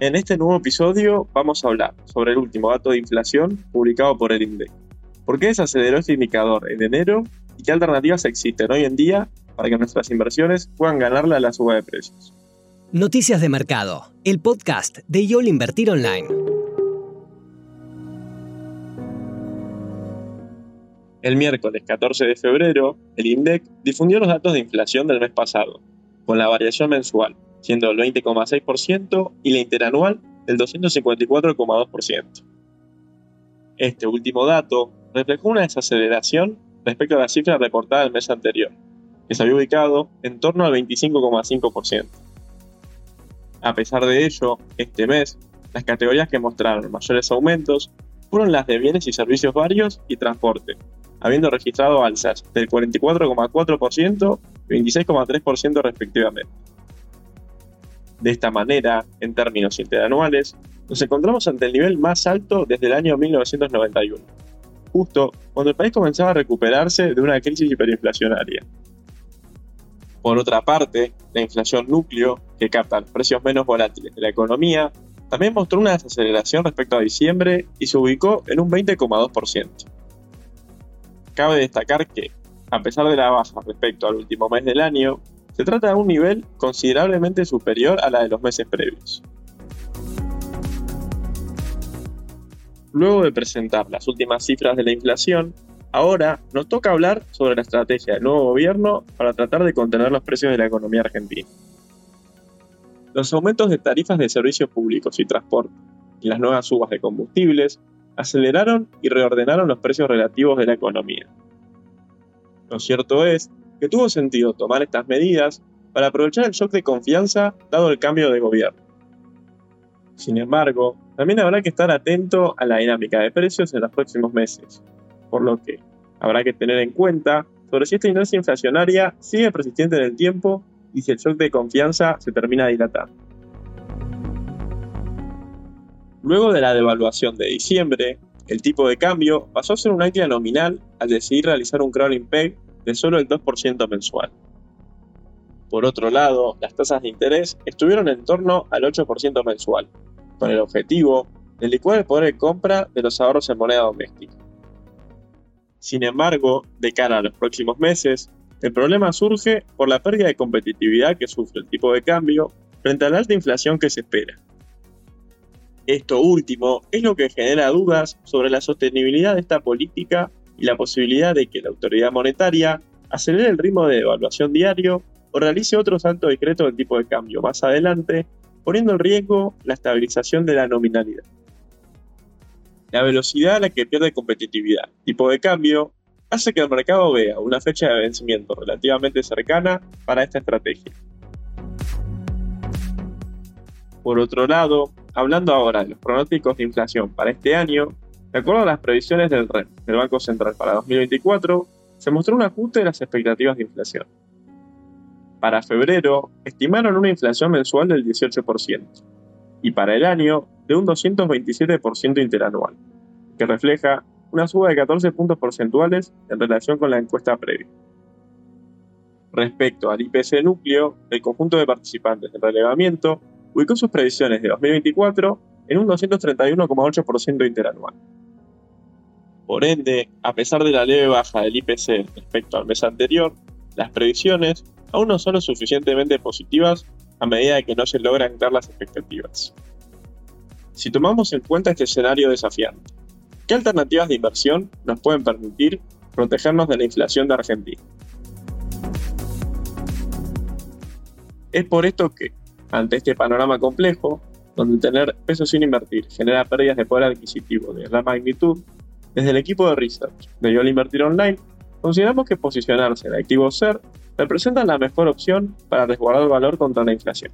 En este nuevo episodio vamos a hablar sobre el último dato de inflación publicado por el INDEC. ¿Por qué desaceleró este indicador en enero y qué alternativas existen hoy en día para que nuestras inversiones puedan ganarle a la suba de precios? Noticias de Mercado, el podcast de YOL Invertir Online. El miércoles 14 de febrero, el INDEC difundió los datos de inflación del mes pasado, con la variación mensual, siendo el 20,6% y la interanual el 254,2%. Este último dato reflejó una desaceleración respecto a la cifra reportada el mes anterior, que se había ubicado en torno al 25,5%. A pesar de ello, este mes, las categorías que mostraron mayores aumentos fueron las de bienes y servicios varios y transporte, habiendo registrado alzas del 44,4% y 26,3% respectivamente. De esta manera, en términos interanuales, nos encontramos ante el nivel más alto desde el año 1991, justo cuando el país comenzaba a recuperarse de una crisis hiperinflacionaria. Por otra parte, la inflación núcleo, que capta los precios menos volátiles de la economía, también mostró una desaceleración respecto a diciembre y se ubicó en un 20,2%. Cabe destacar que, a pesar de la baja respecto al último mes del año, se trata de un nivel considerablemente superior a la de los meses previos. Luego de presentar las últimas cifras de la inflación, ahora nos toca hablar sobre la estrategia del nuevo gobierno para tratar de contener los precios de la economía argentina. Los aumentos de tarifas de servicios públicos y transporte y las nuevas subas de combustibles aceleraron y reordenaron los precios relativos de la economía. Lo cierto es que tuvo sentido tomar estas medidas para aprovechar el shock de confianza dado el cambio de gobierno. Sin embargo, también habrá que estar atento a la dinámica de precios en los próximos meses, por lo que habrá que tener en cuenta sobre si esta inercia inflacionaria sigue persistente en el tiempo y si el shock de confianza se termina dilatando. Luego de la devaluación de diciembre, el tipo de cambio pasó a ser un ancla nominal al decidir realizar un crawling peg de solo el 2% mensual. Por otro lado, las tasas de interés estuvieron en torno al 8% mensual, con el objetivo de licuar el poder de compra de los ahorros en moneda doméstica. Sin embargo, de cara a los próximos meses, el problema surge por la pérdida de competitividad que sufre el tipo de cambio frente a la alta inflación que se espera. Esto último es lo que genera dudas sobre la sostenibilidad de esta política y la posibilidad de que la autoridad monetaria acelere el ritmo de devaluación diario o realice otro salto decreto del tipo de cambio más adelante, poniendo en riesgo la estabilización de la nominalidad. La velocidad a la que pierde competitividad tipo de cambio hace que el mercado vea una fecha de vencimiento relativamente cercana para esta estrategia. Por otro lado, hablando ahora de los pronósticos de inflación para este año, de acuerdo a las previsiones del REM, del Banco Central para 2024, se mostró un ajuste de las expectativas de inflación. Para febrero, estimaron una inflación mensual del 18% y para el año de un 227% interanual, que refleja una suba de 14 puntos porcentuales en relación con la encuesta previa. Respecto al IPC núcleo, el conjunto de participantes del relevamiento ubicó sus previsiones de 2024 en un 231,8% interanual. Por ende, a pesar de la leve baja del IPC respecto al mes anterior, las previsiones aún no son lo suficientemente positivas a medida que no se logran dar las expectativas. Si tomamos en cuenta este escenario desafiante, ¿qué alternativas de inversión nos pueden permitir protegernos de la inflación de Argentina? Es por esto que, ante este panorama complejo, donde tener pesos sin invertir genera pérdidas de poder adquisitivo de gran magnitud, desde el equipo de research de YOL Invertir Online, consideramos que posicionarse en activos SER representa la mejor opción para resguardar el valor contra la inflación.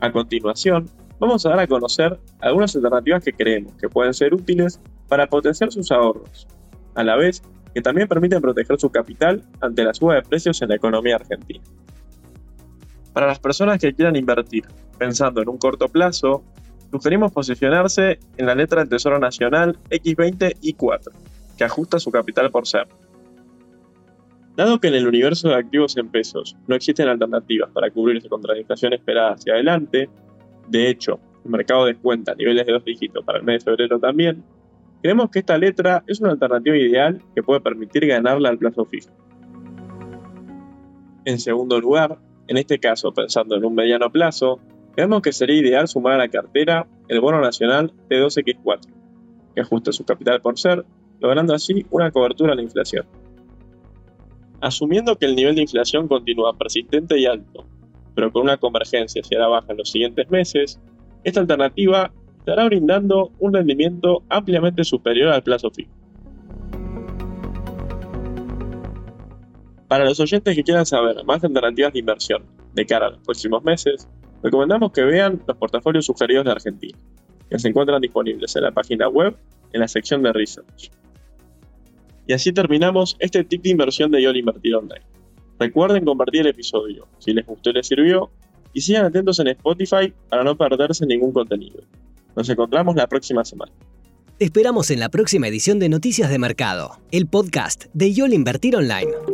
A continuación, vamos a dar a conocer algunas alternativas que creemos que pueden ser útiles para potenciar sus ahorros, a la vez que también permiten proteger su capital ante la suba de precios en la economía argentina. Para las personas que quieran invertir pensando en un corto plazo, sugerimos posicionarse en la letra del Tesoro Nacional X20 y 4, que ajusta su capital por ser. Dado que en el universo de activos en pesos no existen alternativas para cubrirse contra la inflación esperada hacia adelante, De hecho, el mercado descuenta niveles de dos dígitos para el mes de febrero también, creemos que esta letra es una alternativa ideal que puede permitir ganarla al plazo fijo. En segundo lugar, en este caso pensando en un mediano plazo, creemos que sería ideal sumar a la cartera el bono nacional T2X4, que ajusta su capital por ser, logrando así una cobertura a la inflación. Asumiendo que el nivel de inflación continúa persistente y alto, pero con una convergencia hacia la baja en los siguientes meses, esta alternativa estará brindando un rendimiento ampliamente superior al plazo fijo. Para los oyentes que quieran saber más alternativas de inversión de cara a los próximos meses, recomendamos que vean los portafolios sugeridos de Argentina, que se encuentran disponibles en la página web en la sección de Research. Y así terminamos este tip de inversión de YOL Invertir Online. Recuerden compartir el episodio si les gustó y les sirvió, y sigan atentos en Spotify para no perderse ningún contenido. Nos encontramos la próxima semana. Te esperamos en la próxima edición de Noticias de Mercado, el podcast de YOL Invertir Online.